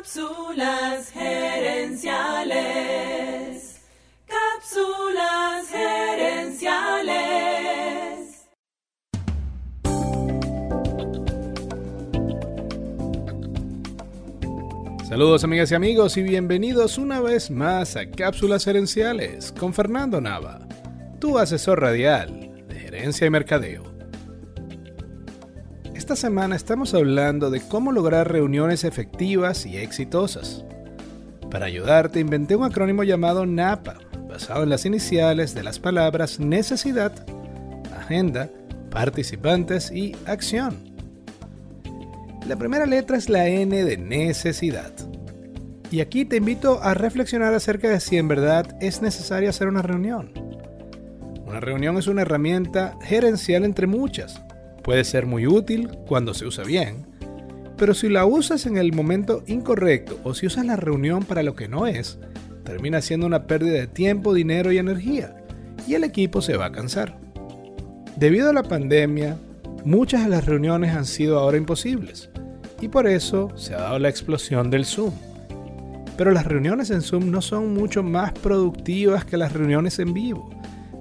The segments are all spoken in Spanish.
Cápsulas gerenciales. Cápsulas gerenciales. Saludos amigas y amigos y bienvenidos una vez más a Cápsulas Gerenciales con Fernando Nava, tu asesor radial de gerencia y mercadeo. Esta semana estamos hablando de cómo lograr reuniones efectivas y exitosas. Para ayudarte inventé un acrónimo llamado NAPA, basado en las iniciales de las palabras necesidad, agenda, participantes y acción. La primera letra es la N de necesidad. Y aquí te invito a reflexionar acerca de si en verdad es necesario hacer una reunión. Una reunión es una herramienta gerencial entre muchas, Puede ser muy útil cuando se usa bien, pero si la usas en el momento incorrecto o si usas la reunión para lo que no es, termina siendo una pérdida de tiempo, dinero y energía, y el equipo se va a cansar. Debido a la pandemia, muchas de las reuniones han sido ahora imposibles, y por eso se ha dado la explosión del Zoom. Pero las reuniones en Zoom no son mucho más productivas que las reuniones en vivo.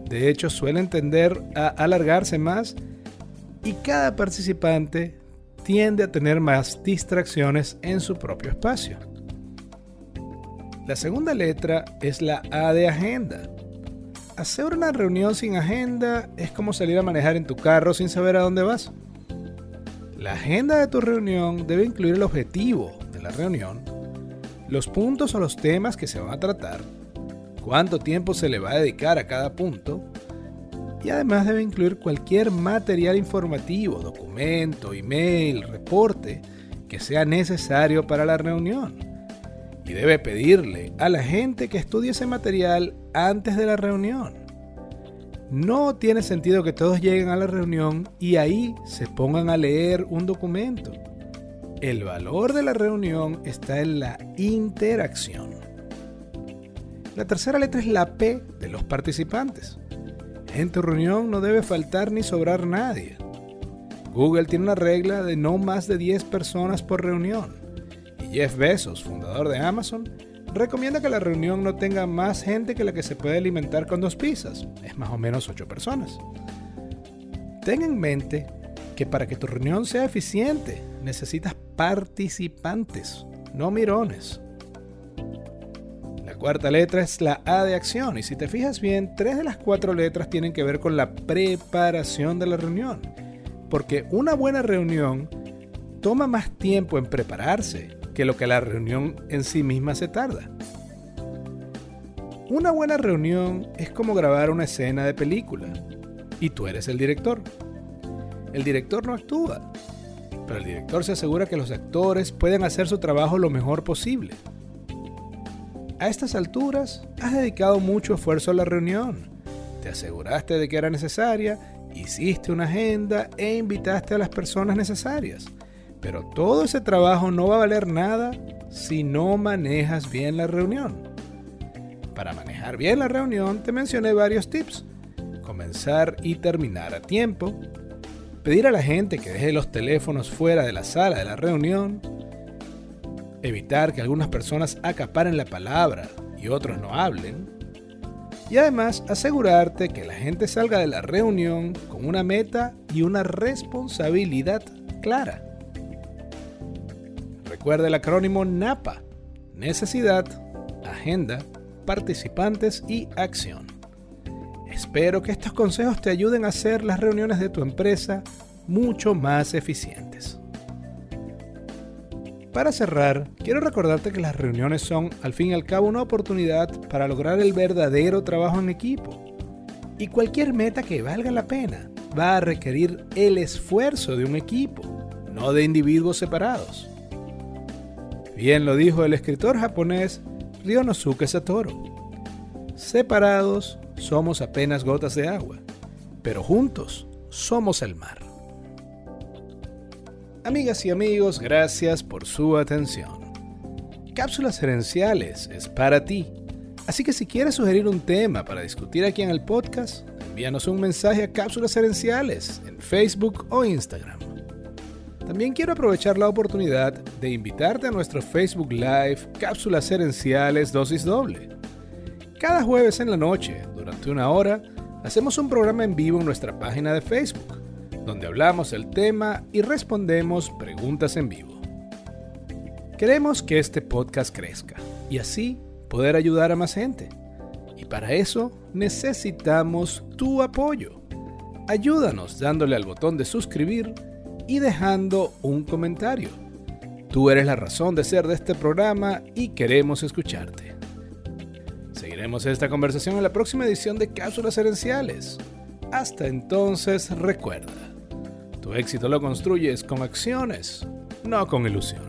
De hecho, suelen tender a alargarse más y cada participante tiende a tener más distracciones en su propio espacio. La segunda letra es la A de agenda. Hacer una reunión sin agenda es como salir a manejar en tu carro sin saber a dónde vas. La agenda de tu reunión debe incluir el objetivo de la reunión, los puntos o los temas que se van a tratar, cuánto tiempo se le va a dedicar a cada punto, y además debe incluir cualquier material informativo, documento, email, reporte que sea necesario para la reunión. Y debe pedirle a la gente que estudie ese material antes de la reunión. No tiene sentido que todos lleguen a la reunión y ahí se pongan a leer un documento. El valor de la reunión está en la interacción. La tercera letra es la P de los participantes. En tu reunión no debe faltar ni sobrar nadie. Google tiene una regla de no más de 10 personas por reunión. Y Jeff Bezos, fundador de Amazon, recomienda que la reunión no tenga más gente que la que se puede alimentar con dos pizzas. Es más o menos 8 personas. Ten en mente que para que tu reunión sea eficiente necesitas participantes, no mirones cuarta letra es la A de acción y si te fijas bien, tres de las cuatro letras tienen que ver con la preparación de la reunión. Porque una buena reunión toma más tiempo en prepararse que lo que la reunión en sí misma se tarda. Una buena reunión es como grabar una escena de película y tú eres el director. El director no actúa, pero el director se asegura que los actores pueden hacer su trabajo lo mejor posible. A estas alturas, has dedicado mucho esfuerzo a la reunión. Te aseguraste de que era necesaria, hiciste una agenda e invitaste a las personas necesarias. Pero todo ese trabajo no va a valer nada si no manejas bien la reunión. Para manejar bien la reunión te mencioné varios tips. Comenzar y terminar a tiempo. Pedir a la gente que deje los teléfonos fuera de la sala de la reunión evitar que algunas personas acaparen la palabra y otros no hablen, y además asegurarte que la gente salga de la reunión con una meta y una responsabilidad clara. Recuerda el acrónimo NAPA, necesidad, agenda, participantes y acción. Espero que estos consejos te ayuden a hacer las reuniones de tu empresa mucho más eficientes. Para cerrar, quiero recordarte que las reuniones son, al fin y al cabo, una oportunidad para lograr el verdadero trabajo en equipo. Y cualquier meta que valga la pena va a requerir el esfuerzo de un equipo, no de individuos separados. Bien lo dijo el escritor japonés Ryonosuke Satoru. Separados somos apenas gotas de agua, pero juntos somos el mar. Amigas y amigos, gracias por su atención. Cápsulas Gerenciales es para ti. Así que si quieres sugerir un tema para discutir aquí en el podcast, envíanos un mensaje a Cápsulas Gerenciales en Facebook o Instagram. También quiero aprovechar la oportunidad de invitarte a nuestro Facebook Live Cápsulas Herenciales Dosis Doble. Cada jueves en la noche, durante una hora, hacemos un programa en vivo en nuestra página de Facebook, donde hablamos el tema y respondemos preguntas en vivo. Queremos que este podcast crezca y así poder ayudar a más gente. Y para eso necesitamos tu apoyo. Ayúdanos dándole al botón de suscribir y dejando un comentario. Tú eres la razón de ser de este programa y queremos escucharte. Seguiremos esta conversación en la próxima edición de Cápsulas Herenciales. Hasta entonces, recuerda, tu éxito lo construyes con acciones, no con ilusiones.